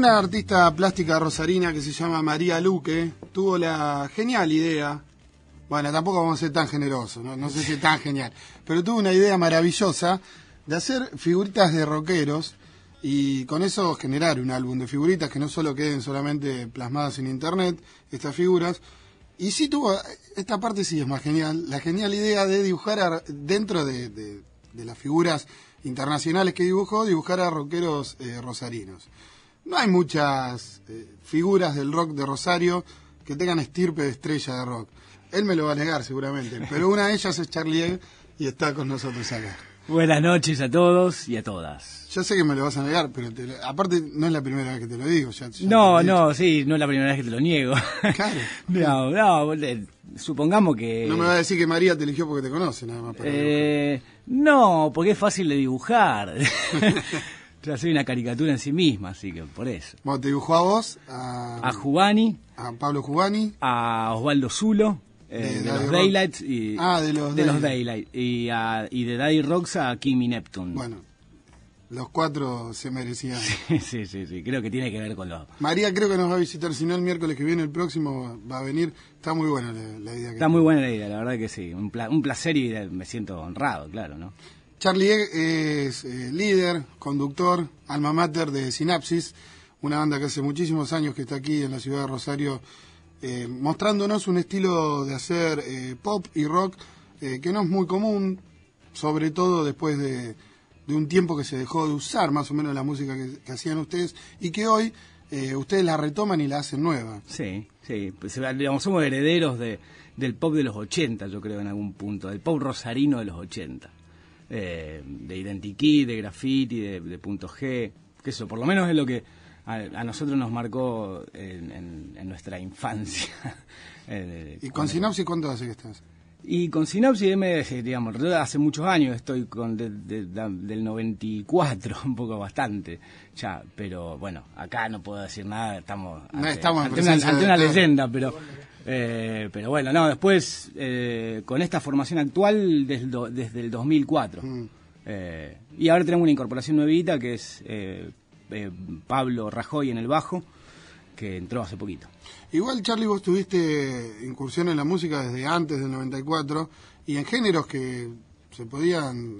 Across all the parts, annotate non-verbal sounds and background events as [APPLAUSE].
Una artista plástica rosarina que se llama María Luque tuvo la genial idea, bueno, tampoco vamos a ser tan generosos, no, sé si es tan genial, pero tuvo una idea maravillosa de hacer figuritas de rockeros y con eso generar un álbum de figuritas que no solo queden solamente plasmadas en internet, estas figuras, y sí tuvo, esta parte sí es más genial, la genial idea de dibujar a- dentro de, de- de las figuras internacionales que dibujó, dibujar a rockeros eh, rosarinos. No hay muchas eh, figuras del rock de Rosario que tengan estirpe de estrella de rock. Él me lo va a negar seguramente, [LAUGHS] pero una de ellas es Charlie Egg y está con nosotros acá. Buenas noches a todos y a todas. Yo sé que me lo vas a negar, pero te aparte no es la primera vez que te lo digo. ya- ya No, no, sí, no es la primera vez que te lo niego. [LAUGHS] Claro. [LAUGHS] no, no, eh, supongamos que... No me va a decir que María te eligió porque te conoce, nada más. para Eh, no, porque es fácil de dibujar. Ya soy una caricatura en sí misma, así que por eso. Bueno, te dibujó a vos, a, A Jubani, a Pablo Jubani, a Osvaldo Zulo, eh, De de, los. Daylights y Ah, de los Daylight. Daylight y, a- y de Daddy Rocks a Kimi Neptune. bueno, los cuatro se merecían. [LAUGHS] sí, sí, sí, creo que tiene que ver con los... María creo que nos va a visitar, si no el miércoles que viene, el próximo va a venir. Está muy buena la, la idea. que Está muy buena la idea, la verdad que sí. Un, pla- un placer y eh, me siento honrado, claro, ¿no? Charlie Egg es eh, líder, conductor, alma mater de Sinapsis, una banda que hace muchísimos años que está aquí en la ciudad de Rosario, eh, mostrándonos un estilo de hacer eh, pop y rock eh, que no es muy común, sobre todo después de, un tiempo que se dejó de usar más o menos la música que, hacían ustedes y que hoy ustedes la retoman y la hacen nueva. Sí, sí. Pues, somos herederos de, del pop de los 80, yo creo, en algún punto. Del pop rosarino de los 80. Eh, de Identikey, de Graffiti, de, de Punto G. Que eso, por lo menos es lo que a, a nosotros nos marcó en, en- en nuestra infancia. [LAUGHS] Eh, ¿Y con Sinapsis cuánto hace que estás? Y con Sinapsis M, eh, digamos, hace muchos años estoy con de- del 94, [LAUGHS] un poco bastante ya, pero bueno, acá no puedo decir nada, estamos No ante, estamos ante una, ante una leyenda, pero eh, pero bueno, no, después eh, con esta formación actual desde, el do- desde el 2004. Mm. Eh, y ahora tenemos una incorporación nuevita que es eh, eh, Pablo Rajoy en el bajo, que entró hace poquito. Igual, Charlie, vos tuviste incursión en la música desde antes del 94 y en géneros que se podían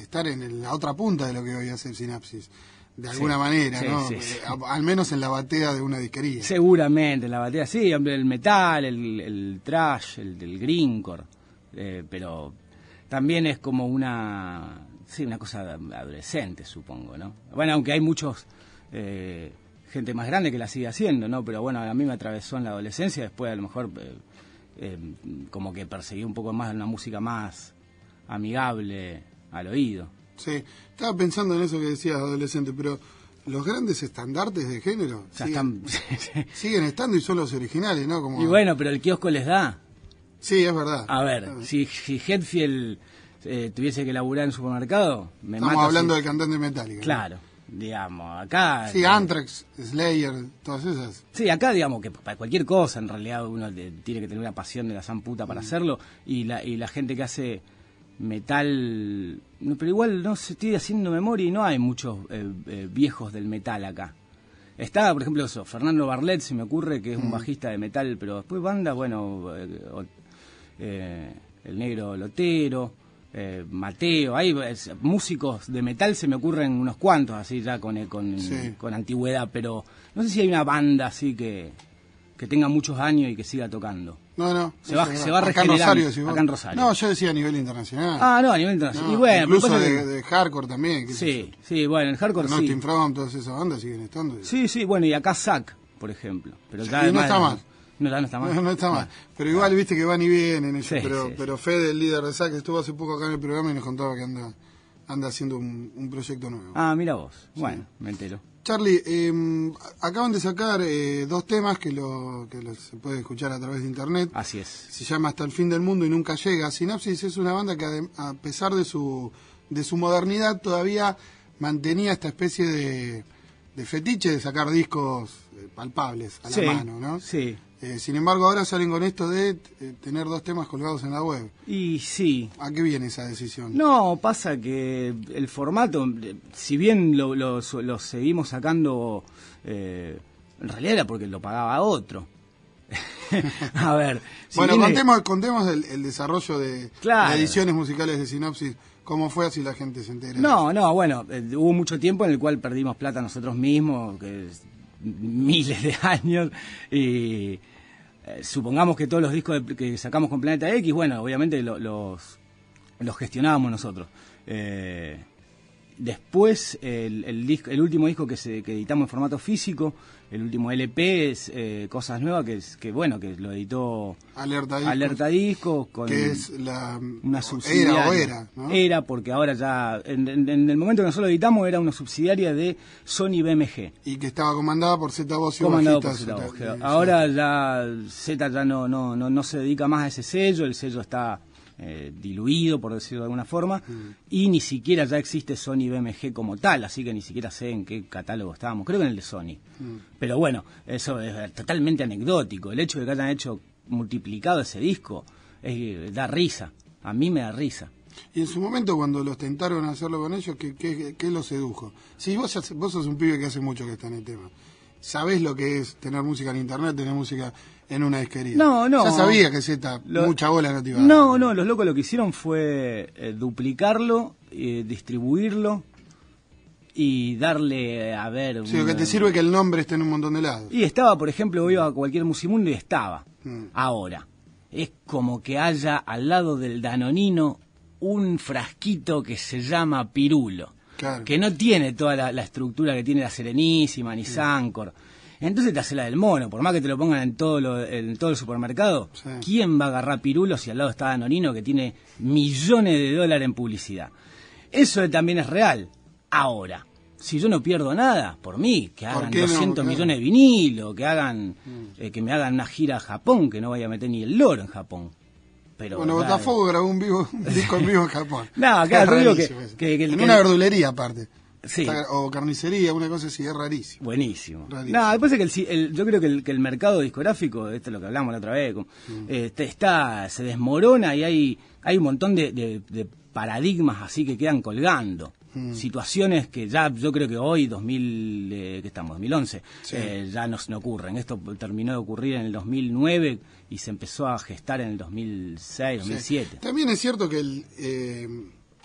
estar en el- la otra punta de lo que hoy hace Sinapsis, de alguna manera, sí, ¿no? sí. Eh, al menos en la batea de una disquería. Seguramente, en la batería, sí, el metal, el, el trash, el del greencore, eh, pero también es como una, sí, una cosa adolescente, supongo, ¿no? Bueno, aunque hay muchos, eh, gente más grande que la sigue haciendo, ¿no? Pero bueno, a mí me atravesó en la adolescencia, después a lo mejor eh, eh, como que perseguí un poco más una música más amigable al oído. Sí, estaba pensando en eso que decías, adolescente, pero los grandes estandartes de género siguen, están... [LAUGHS] siguen estando y son los originales, ¿no? Como, y bueno, pero el kiosco les da. Sí, es verdad. A ver, si, si Hetfield eh, tuviese que laburar en supermercado, me Estamos mata hablando si- del cantante. Claro, digamos, acá... Sí, Anthrax, Slayer, todas esas. Sí, acá digamos que para cualquier cosa en realidad uno tiene que tener una pasión de la san puta Mm. para hacerlo y la, y la gente que hace metal... no, pero igual no se estoy haciendo memoria y no hay muchos eh, eh, viejos del metal acá. Está, por ejemplo, eso, Fernando Barlet, se me ocurre, que es Mm. un bajista de metal, pero después banda, bueno, eh, eh, el negro Lotero, eh, Mateo, hay es- músicos de metal se me ocurren unos cuantos, así ya con, eh, con, Sí. con antigüedad, pero no sé si hay una banda así que, que tenga muchos años y que siga tocando. No, no. Se va- se va Acá en Rosario, vos. acá en Rosario. No, yo decía a nivel internacional. Ah, no, a nivel internacional. No, y bueno, incluso de, que- de hardcore también. Sí, sí, bueno, el hardcore sí. Northern From, todas esas bandas siguen estando. Sí, sí, bueno, y acá Zack, por ejemplo. Pero Sí, y [LAUGHS] no está mal. No, no está mal. No, no está mal. Pero igual, viste que van y vienen ellos. Sí, pero, sí, pero Fede, el líder de SAC, estuvo hace poco acá en el programa y nos contaba que anda, anda haciendo un, un proyecto nuevo. Ah, mira vos. Bueno, me entero. Charlie, eh, acaban de sacar eh, dos temas que, lo, que lo- se puede escuchar a través de internet. Así es. Se llama Hasta el fin del mundo y nunca llega. Sinapsis es una banda que a pesar de su, de su modernidad todavía mantenía esta especie de, de fetiche de sacar discos eh, palpables a la mano, ¿no? Sí. Eh, sin embargo, ahora salen con esto de eh, tener dos temas colgados en la web. Y sí. ¿A qué viene esa decisión? No, pasa que el formato, si bien lo, lo- lo seguimos sacando, eh, en realidad era porque lo pagaba otro. [LAUGHS] a ver. si bueno, viene- contemos, contemos el, el desarrollo de, Claro. de ediciones musicales de Sinopsis. ¿Cómo fue así la gente se entera? No, no, bueno, eh, hubo mucho tiempo en el cual perdimos plata nosotros mismos, que miles de años, y eh, supongamos que todos los discos de- que sacamos con Planeta X, bueno, obviamente lo- los, los gestionábamos nosotros. Eh, después, el, el, el último disco que, se, que editamos en formato físico, el último LP es eh, Cosas Nuevas, que, es, que bueno, que lo editó Alerta Discos, Alerta Discos, con que es la... una Era subsidiaria. o era, ¿no? Era, porque ahora ya, en, en- en el momento que nosotros editamos, era una subsidiaria de Sony BMG. Y que estaba comandada por Z Voz y Comandado por Z y- Ahora ya Z ya no, no, no, no se dedica más a ese sello, el sello está eh, diluido, por decirlo de alguna forma, Mm. y ni siquiera ya existe Sony BMG como tal, así que ni siquiera sé en qué catálogo estábamos, creo que en el de Sony. Mm. Pero bueno, eso es totalmente anecdótico. El hecho de que hayan hecho multiplicado ese disco es- da risa. A mí me da risa. Y en su momento, cuando los tentaron a hacerlo con ellos, ¿qué, qué, qué los sedujo? Si vos, vos sos un pibe que hace mucho que está en el tema. Sabés lo que es tener música en internet, tener música en una disquería. No, no. Ya sabía que Z, Lo- mucha bola no te iba a dar. No, no, los locos lo que hicieron fue eh, duplicarlo, eh, distribuirlo y darle, a ver... Sí, lo que te sirve que el nombre esté en un montón de lados. Y estaba, por ejemplo, iba a cualquier musimundo y estaba. Mm. Ahora, es como que haya al lado del danonino un frasquito que se llama pirulo. Claro. Que no tiene toda la, la estructura que tiene la Serenísima ni Sancor. Entonces te hace la del mono, por más que te lo pongan en todo, lo- en todo el supermercado, Sí. ¿quién va a agarrar pirulo si al lado está Danonino que tiene millones de dólares en publicidad? Eso también es real. Ahora, si yo no pierdo nada, por mí, que ¿Por hagan qué no? 200 Claro. millones de vinilo, que hagan eh, que me hagan una gira a Japón, que no vaya a meter ni el loro en Japón. Pero Bueno. Botafogo grabó un, vivo, un disco en vivo en Japón. No, claro, digo que- que- en una verdulería aparte. Sí. Está- o carnicería, una cosa así, es rarísimo. Buenísimo. Rarísimo. No, después es que el, yo creo que el, que el mercado discográfico, esto es lo que hablamos la otra vez, como, Mm. este, está, se desmorona y hay, hay un montón de, de- de paradigmas así que quedan colgando. Mm. Situaciones que ya yo creo que hoy, 2000, eh, que estamos, 2011, Sí. eh, ya no, no ocurren. Esto terminó de ocurrir en el 2009 y se empezó a gestar en el 2006, 2007. Sí. También es cierto que, el, eh,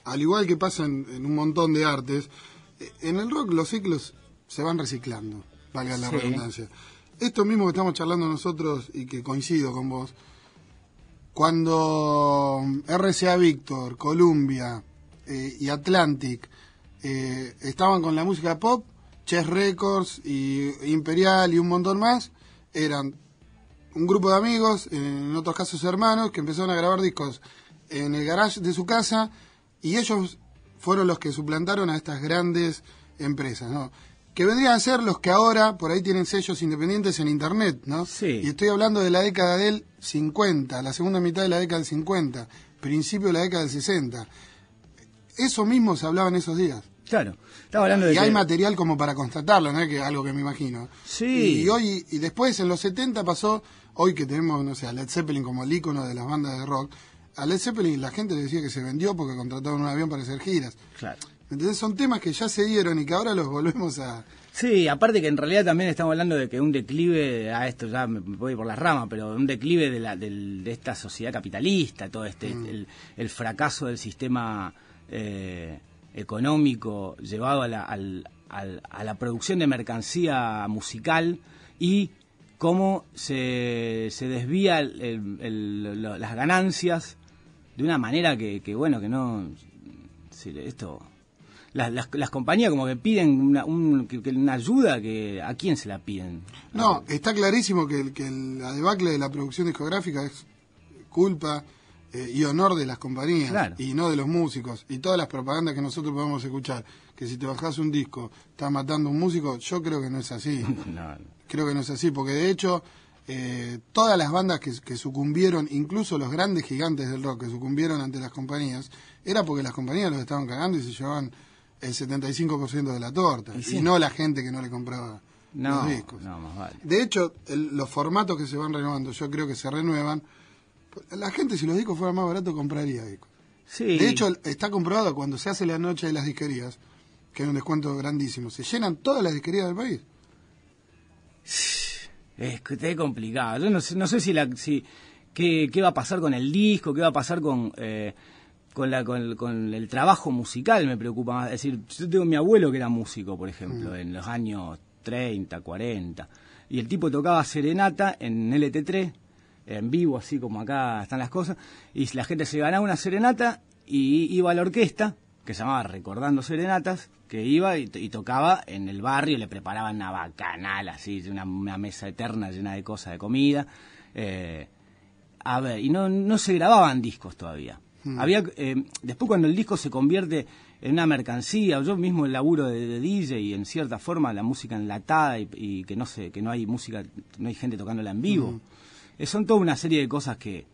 al igual que pasa en, en un montón de artes, eh, en el rock los ciclos se van reciclando, valga la Sí. redundancia. Esto mismo que estamos charlando nosotros y que coincido con vos, cuando RCA Víctor, Columbia eh, y Atlantic eh, estaban con la música pop, Chess Records y Imperial y un montón más, eran un grupo de amigos, en otros casos hermanos, que empezaron a grabar discos en el garage de su casa y ellos fueron los que suplantaron a estas grandes empresas, ¿no? Que vendrían a ser los que ahora por ahí tienen sellos independientes en internet, ¿no? Sí. Y estoy hablando de la década del 50, la segunda mitad de la década del 50, principio de la década del 60. Eso mismo se hablaba en esos días. Claro, estaba hablando de Y hay que- material como para constatarlo, ¿no? Que algo que me imagino. Sí. Y hoy, y después en los 70 pasó, hoy que tenemos, no sé, a Led Zeppelin como el ícono de las bandas de rock, a Led Zeppelin la gente le decía que se vendió porque contrataron un avión para hacer giras. Claro. Entonces son temas que ya se dieron y que ahora los volvemos a... Sí, aparte que en realidad también estamos hablando de que un declive, a esto ya me voy por las ramas, pero un declive de, la, del- de esta sociedad capitalista, todo este, el, el fracaso del sistema eh, económico llevado a la, al- a la producción de mercancía musical y cómo se, se desvía el- el- lo- las ganancias de una manera que, que, bueno, que no... esto las, las, las compañías como que piden una, un- una ayuda que a quién se la piden No, está clarísimo que, el- que el- la debacle de la producción discográfica es culpa eh, y honor de las compañías Claro. y no de los músicos. Y todas las propagandas que nosotros podemos escuchar, que si te bajas un disco estás matando a un músico, yo creo que no es así. [LAUGHS] No, Creo que no es así, porque de hecho eh, todas las bandas que, que sucumbieron, incluso los grandes gigantes del rock que sucumbieron ante las compañías, era porque las compañías los estaban cagando y se llevaban el 75% de la torta, Y y, sí. no la gente que no le compraba No, los discos. no, más vale. De hecho, el- los formatos que se van renovando, yo creo que se renuevan. La gente, si los discos fueran más baratos, compraría discos. Sí. De hecho, está comprobado cuando se hace la noche de las disquerías, que hay un descuento grandísimo, se llenan todas las disquerías del país. [SIGHS] Es que es complicado. Yo no sé, no sé si, la, si qué, qué va a pasar con el disco, qué va a pasar con, eh, con, la, con, el, con el trabajo musical, me preocupa más. Es decir, yo tengo mi abuelo que era músico, por ejemplo, en los años 30, 40, y el tipo tocaba serenata en LT3, en vivo, así como acá están las cosas, y la gente se ganaba una serenata y iba a la orquesta, que se llamaba Recordando Serenatas, que iba y, y tocaba en el barrio, le preparaban una bacanal así, una, una mesa eterna llena de cosas, de comida. eh, a ver, y no, no se grababan discos todavía. Había eh, Después cuando el disco se convierte en una mercancía, yo mismo el laburo de, de DJ y en cierta forma la música enlatada y, y que no sé, que no hay música, no hay gente tocándola en vivo. Eh, son toda una serie de cosas que,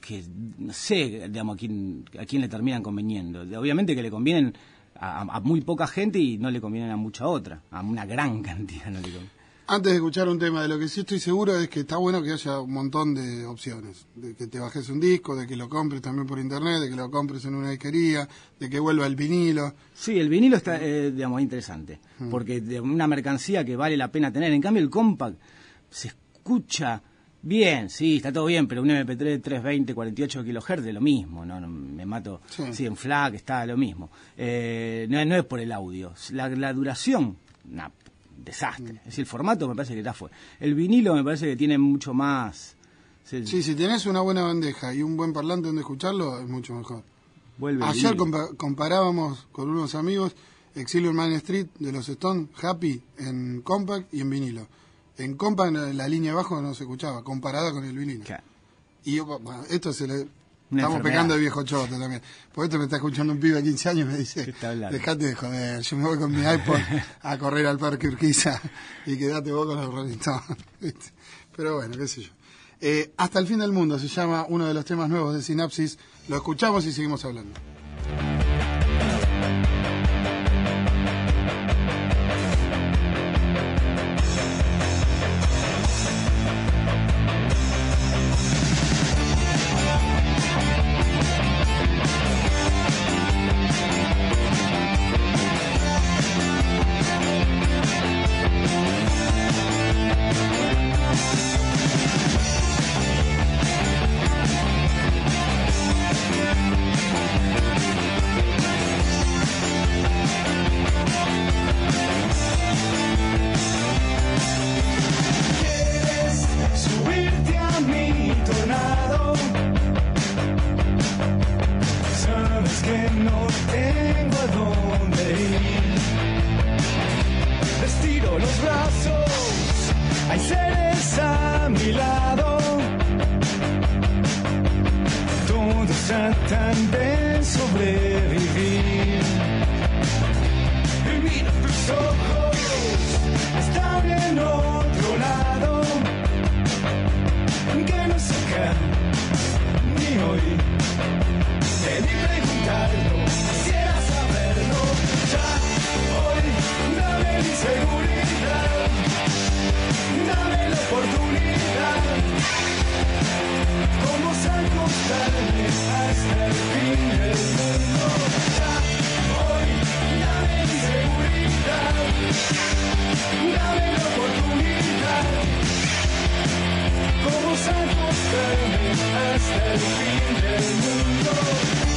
que no sé, digamos, a quién, a quién le terminan conveniendo. Obviamente que le convienen a, a muy poca gente y no le convienen a mucha otra, a una gran [LAUGHS] cantidad no le conviene. Antes de escuchar un tema, de lo que sí estoy seguro es que está bueno que haya un montón de opciones. De que te bajes un disco, de que lo compres también por internet, de que lo compres en una disquería, de que vuelva el vinilo. Sí, el vinilo está, eh, digamos, interesante, porque de una mercancía que vale la pena tener. En cambio, el compact se escucha bien, sí, está todo bien, pero un MP3 320, 48 kHz de lo mismo, no, me mato, Sí. sí, en FLAC está lo mismo. Eh, no, no es por el audio, la, la duración, una desastre. Es decir, el formato me parece que ya fue. El vinilo me parece que tiene mucho más... Sí, si tenés una buena bandeja y un buen parlante donde escucharlo, es mucho mejor. vuelve el Ayer compa- comparábamos con unos amigos Exilio en Main Street de los Stones, Happy en compact y en vinilo. En compact en la línea abajo no se escuchaba, comparada con el vinilo. Claro. Y yo, bueno, esto se le... Una Estamos enfermedad. pecando de viejo choto también. Porque esto me está escuchando un pibe de 15 años y me dice, ¿Qué está hablando? dejate de joder, yo me voy con mi iPod a correr al parque Urquiza y quedate vos con los [LAUGHS] Rolling. Pero bueno, qué sé yo. Eh, Hasta el fin del mundo se llama uno de los temas nuevos de Sinapsis. Lo escuchamos y seguimos hablando. De sobrevivir. Y mira tus ojos, están en otro lado. Que no acá, ni hoy. Debí preguntarlo, quisiera saberlo. Ya hoy, dame mi seguridad, dame la oportunidad. Como acostarme hasta el fin del mundo.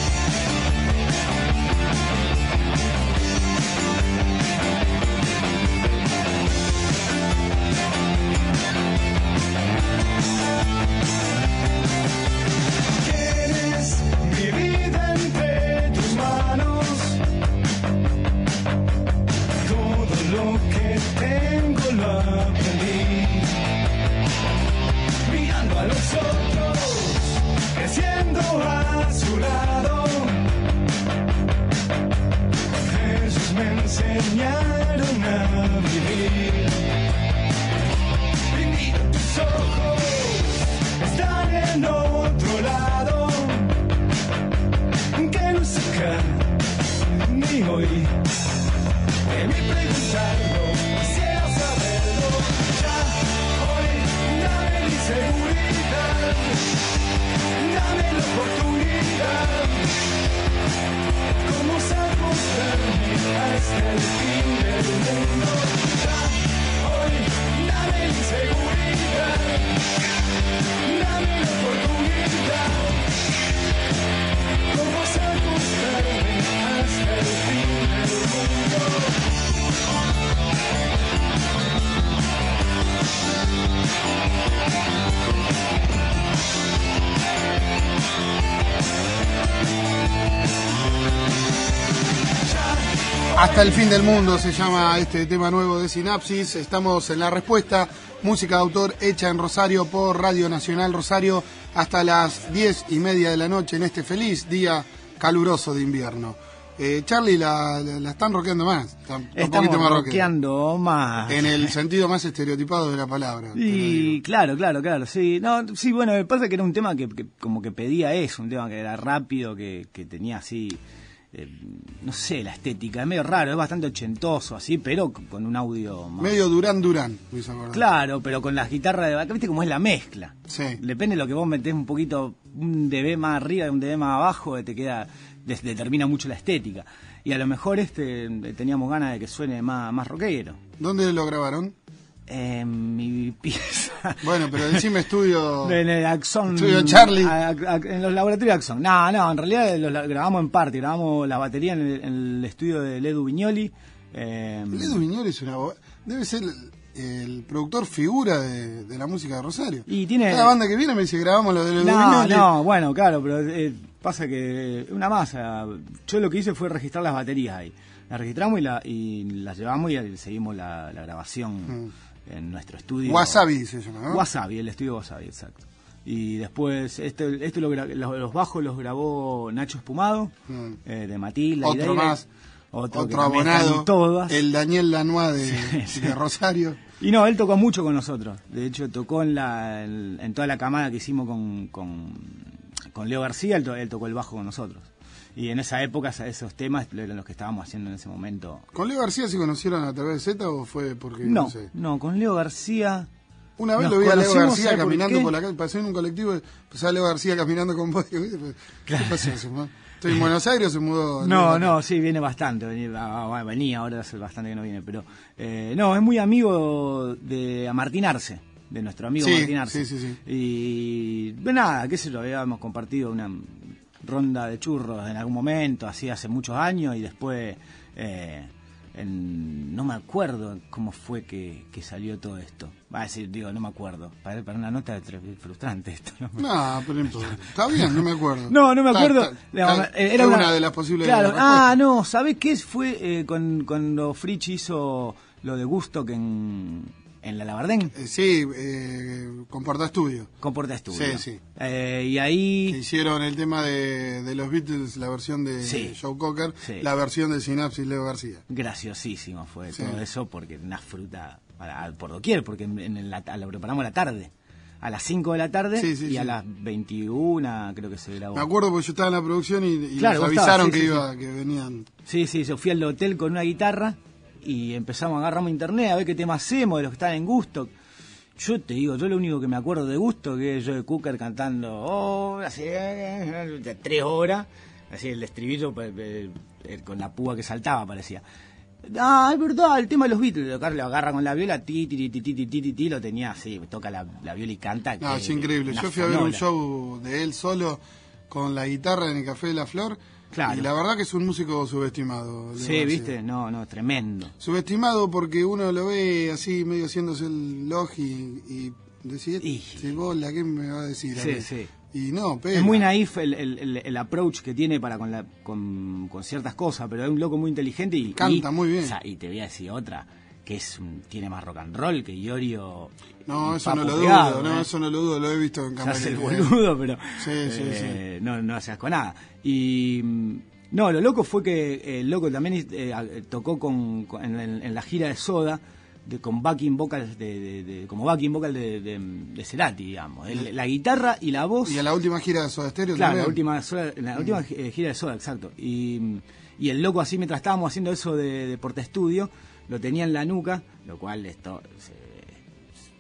break Hasta el fin del mundo se llama este tema nuevo de Sinapsis. Estamos en la respuesta. Música de autor hecha en Rosario por Radio Nacional Rosario hasta las diez y media de la noche en este feliz día caluroso de invierno. Eh, Charlie la, la- la están rockeando más. Está un Estamos más rockeando más. En el [LAUGHS] sentido más estereotipado de la palabra. Y claro, claro, claro, sí. No, sí, bueno, me pasa que era un tema que, que como que pedía eso, un tema que era rápido, que, que tenía así, eh, no sé, la estética, es medio raro, es bastante ochentoso así, pero con un audio más... Medio Durán Durán, me. Claro, pero con las guitarras de vaca, viste cómo es la mezcla. Sí. Depende de lo que vos metés un poquito, un dB más arriba y un dB más abajo, eh, te queda, determina mucho la estética. Y a lo mejor este teníamos ganas de que suene más, más rockero. ¿Dónde lo grabaron? En mi pieza. Bueno, pero decime estudio. [LAUGHS] En el Axon. Estudio Charlie. a- a- en los laboratorios Axon. No, no, en realidad los grabamos en parte. Grabamos la batería en el, en el estudio de Ledu Viñoli. eh, Ledo Viñoli es una debe ser el, el productor figura de, de la música de Rosario. Y tiene- Cada banda que viene me dice grabamos lo de Ledo no, Viñoli. no, bueno, claro, pero eh, pasa que una masa. Yo lo que hice fue registrar las baterías ahí. Las registramos y, la, y las llevamos y seguimos la, la grabación en nuestro estudio. Wasabi se llama, ¿no? Wasabi, el estudio Wasabi, exacto. Y después, este, esto lo los, los bajos los grabó Nacho Espumado, Mm. eh, de Matilda. y Otro más. Otro, abonado. Todas. El Daniel Lanois de, Sí, [LAUGHS] sí. de Rosario. Y no, él tocó mucho con nosotros. De hecho, tocó en, la, en, toda la camada que hicimos con, con, con Leo García, él, él tocó el bajo con nosotros. Y en esa época, esos temas eran los que estábamos haciendo en ese momento. ¿Con Leo García se conocieron a través de Z o fue porque no, No, sé? no, con Leo García. Una vez lo vi a Leo García ¿sabe por caminando por, la calle, pasé en un colectivo pasé a Leo García caminando con vos. [LAUGHS] ¿qué ¿Qué pasó? ¿Se mudó? Estoy en Buenos Aires o se mudó. No, no, sí, viene bastante. Venía, ah, ah, venía, ahora hace bastante que no viene. Pero eh, no, es muy amigo de Martín Arce, de nuestro amigo Sí, Martín Arce. sí, sí, sí. Y pues nada, qué sé yo, habíamos compartido una ronda de churros en algún momento, así hace muchos años, y después. eh, en- no me acuerdo cómo fue que, que salió todo esto. Va a decir, digo, no me acuerdo. Para, para una nota frustrante esto. ¿no? No, pero. Está bien, no me acuerdo. No, no me acuerdo. está- No, está- era una, de las posibles Claro. Ah, no, ¿sabés qué fue eh, con, cuando Fritz hizo lo de Gusto que en, en la Labardén? Eh, sí, eh, con Porta Estudio. Con Porta Estudio. Sí, sí. Eh, y Que ahí. hicieron el tema de, de los Beatles, la versión de Sí. Joe Cocker, Sí. la versión de Synapsis Leo García. Graciosísimo fue Sí. todo eso, porque una fruta para- por doquier, porque en, en la, lo preparamos a la tarde. A las 5 de la tarde y a las 21 creo que se grabó. Me acuerdo porque yo estaba en la producción y, y Claro, nos estabas, avisaron que iba, que venían. Sí, sí, yo fui al hotel con una guitarra y empezamos agarramos internet a ver qué temas hacemos de los que están en gusto. Yo te digo, yo lo único que me acuerdo de gusto que es yo de Cooker cantando oh, hace tres horas, así el estribillo pues, eh, eh, con la púa que saltaba parecía. Ah, es verdad, el tema de los Beatles, tocar lo agarra con la viola, ti, ti, ti, ti, ti, ti, lo tenía así, toca la, viola y canta. No, es increíble. Yo fui a ver un show de él solo con la guitarra en el Café de la Flor Claro. Y la verdad que es un músico subestimado. Sí, García. viste, no, no, tremendo. Subestimado porque uno lo ve así medio haciéndose el log y, y decir, Y- "Este bola, ¿qué me va a decir? Sí, mí?". sí. Y no, pega. Es muy naif el, el, el- approach que tiene para con, la, con, con ciertas cosas, pero es un loco muy inteligente y Canta y- muy bien. o sea, y te voy a decir otra, que es tiene más rock and roll que Iorio. No, eso no lo dudo, no, ¿eh? eso no lo dudo, lo he visto en Se hace el camarines. boludo, pero Sí, sí, eh, No, no hace asco nada. Y mm, no, lo loco fue que eh, el loco también eh, tocó con, con- en, en- en la gira de Soda de, con backing vocals de, de- de- como backing vocal de, Cerati, digamos. El- la guitarra y la voz. Y a la última gira de Soda Stereo Claro, también. la última, Soda- la última eh, gira de Soda, exacto. Y, y el loco así, mientras estábamos haciendo eso de, de Porta Estudio, lo tenía en la nuca, lo cual esto... se-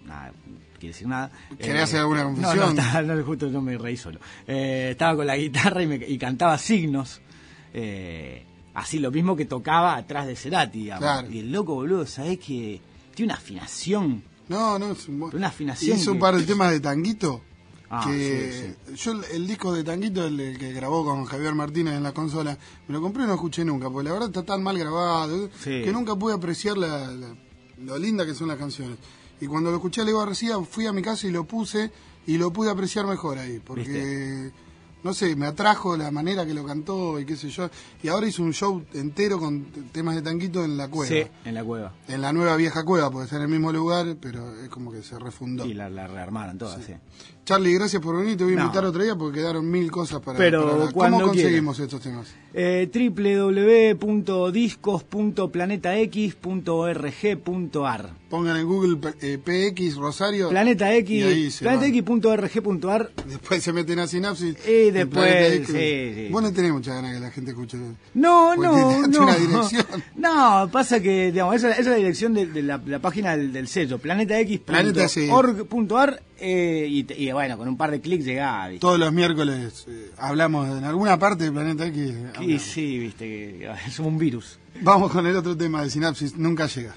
nada, quiere decir nada. ¿Querés hacer alguna confusión? [LAUGHS] No, estaba- no, justo yo me reí solo. Eh, estaba con la guitarra y, me- y cantaba signos. eh, así lo mismo que tocaba atrás de Cerati, digamos. Claro. Y el loco, boludo, ¿sabés que tiene una afinación? No, no, es un buen- Una afinación Hizo un par de temas de Tanguito. Ah, que yo el, el disco de Tanguito, el, el que grabó con Javier Martínez en la consola, me lo compré y no escuché nunca, porque la verdad está tan mal grabado Sí. que nunca pude apreciar la, la- lo linda que son las canciones. Y cuando lo escuché a Leo García, fui a mi casa y lo puse y lo pude apreciar mejor ahí, porque no sé, me atrajo la manera que lo cantó y qué sé yo. Y ahora hizo un show entero con temas de tanguito en la cueva. Sí, en la cueva. En la nueva vieja cueva, porque está en el mismo lugar, pero es como que se refundó. Y la, la rearmaron todas, sí. Charlie, gracias por venir. Te voy a No. invitar otro día porque quedaron mil cosas para, Pero para ¿Cómo conseguimos estos temas? Eh, www.discos.planetax.org.ar Pongan en Google eh, PX Rosario. Planeta X, planetax.org.ar Después se meten a Sinapsis. Y después, Planeta X. sí, sí. Vos no tenés mucha ganas que la gente escuche. No, no, no. una dirección. [LAUGHS] No, pasa que, digamos, esa, esa es la dirección de, de la, la página del, del sello, planetax.org.ar eh, y, y bueno, con un par de clics llegás, ¿viste? Todos los miércoles eh, hablamos en alguna parte de Planeta X. Y sí, viste, que [LAUGHS] es un virus. Vamos con el otro tema de Sinapsis. Nunca llega.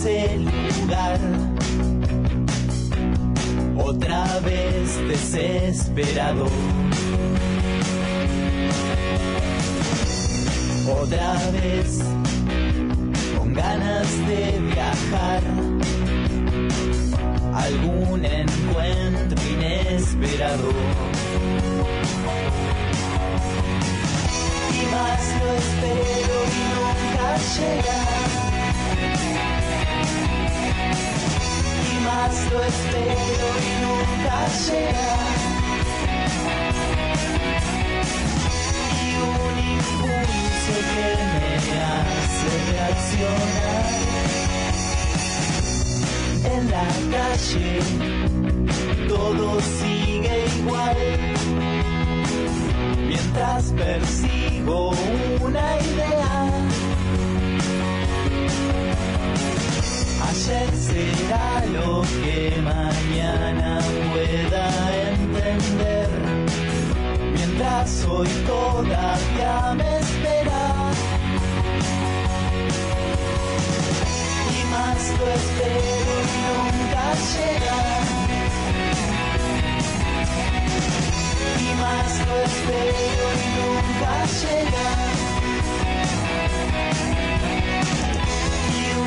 Ese lugar. Otra vez desesperado. Otra vez con ganas de viajar. Algún encuentro inesperado. y más lo espero y nunca llega. Más lo espero y nunca llega. Y un impulso que me hace reaccionar. En la calle todo sigue igual mientras persigo una idea. Ayer será lo que mañana pueda entender, mientras hoy todavía me espera. Y más lo espero y nunca llega. y más lo espero y nunca llega.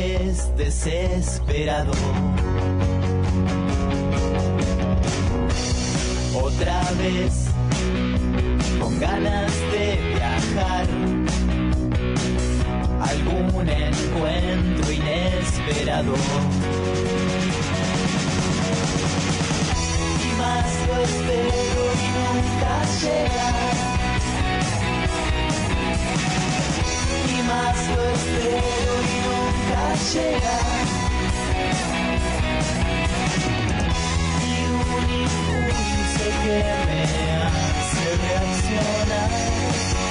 vez desesperado. Otra vez con ganas de viajar. Algún encuentro inesperado. y más lo espero y nunca llega. Más lo espero y a llegar. Y un impulso que me hace reaccionar.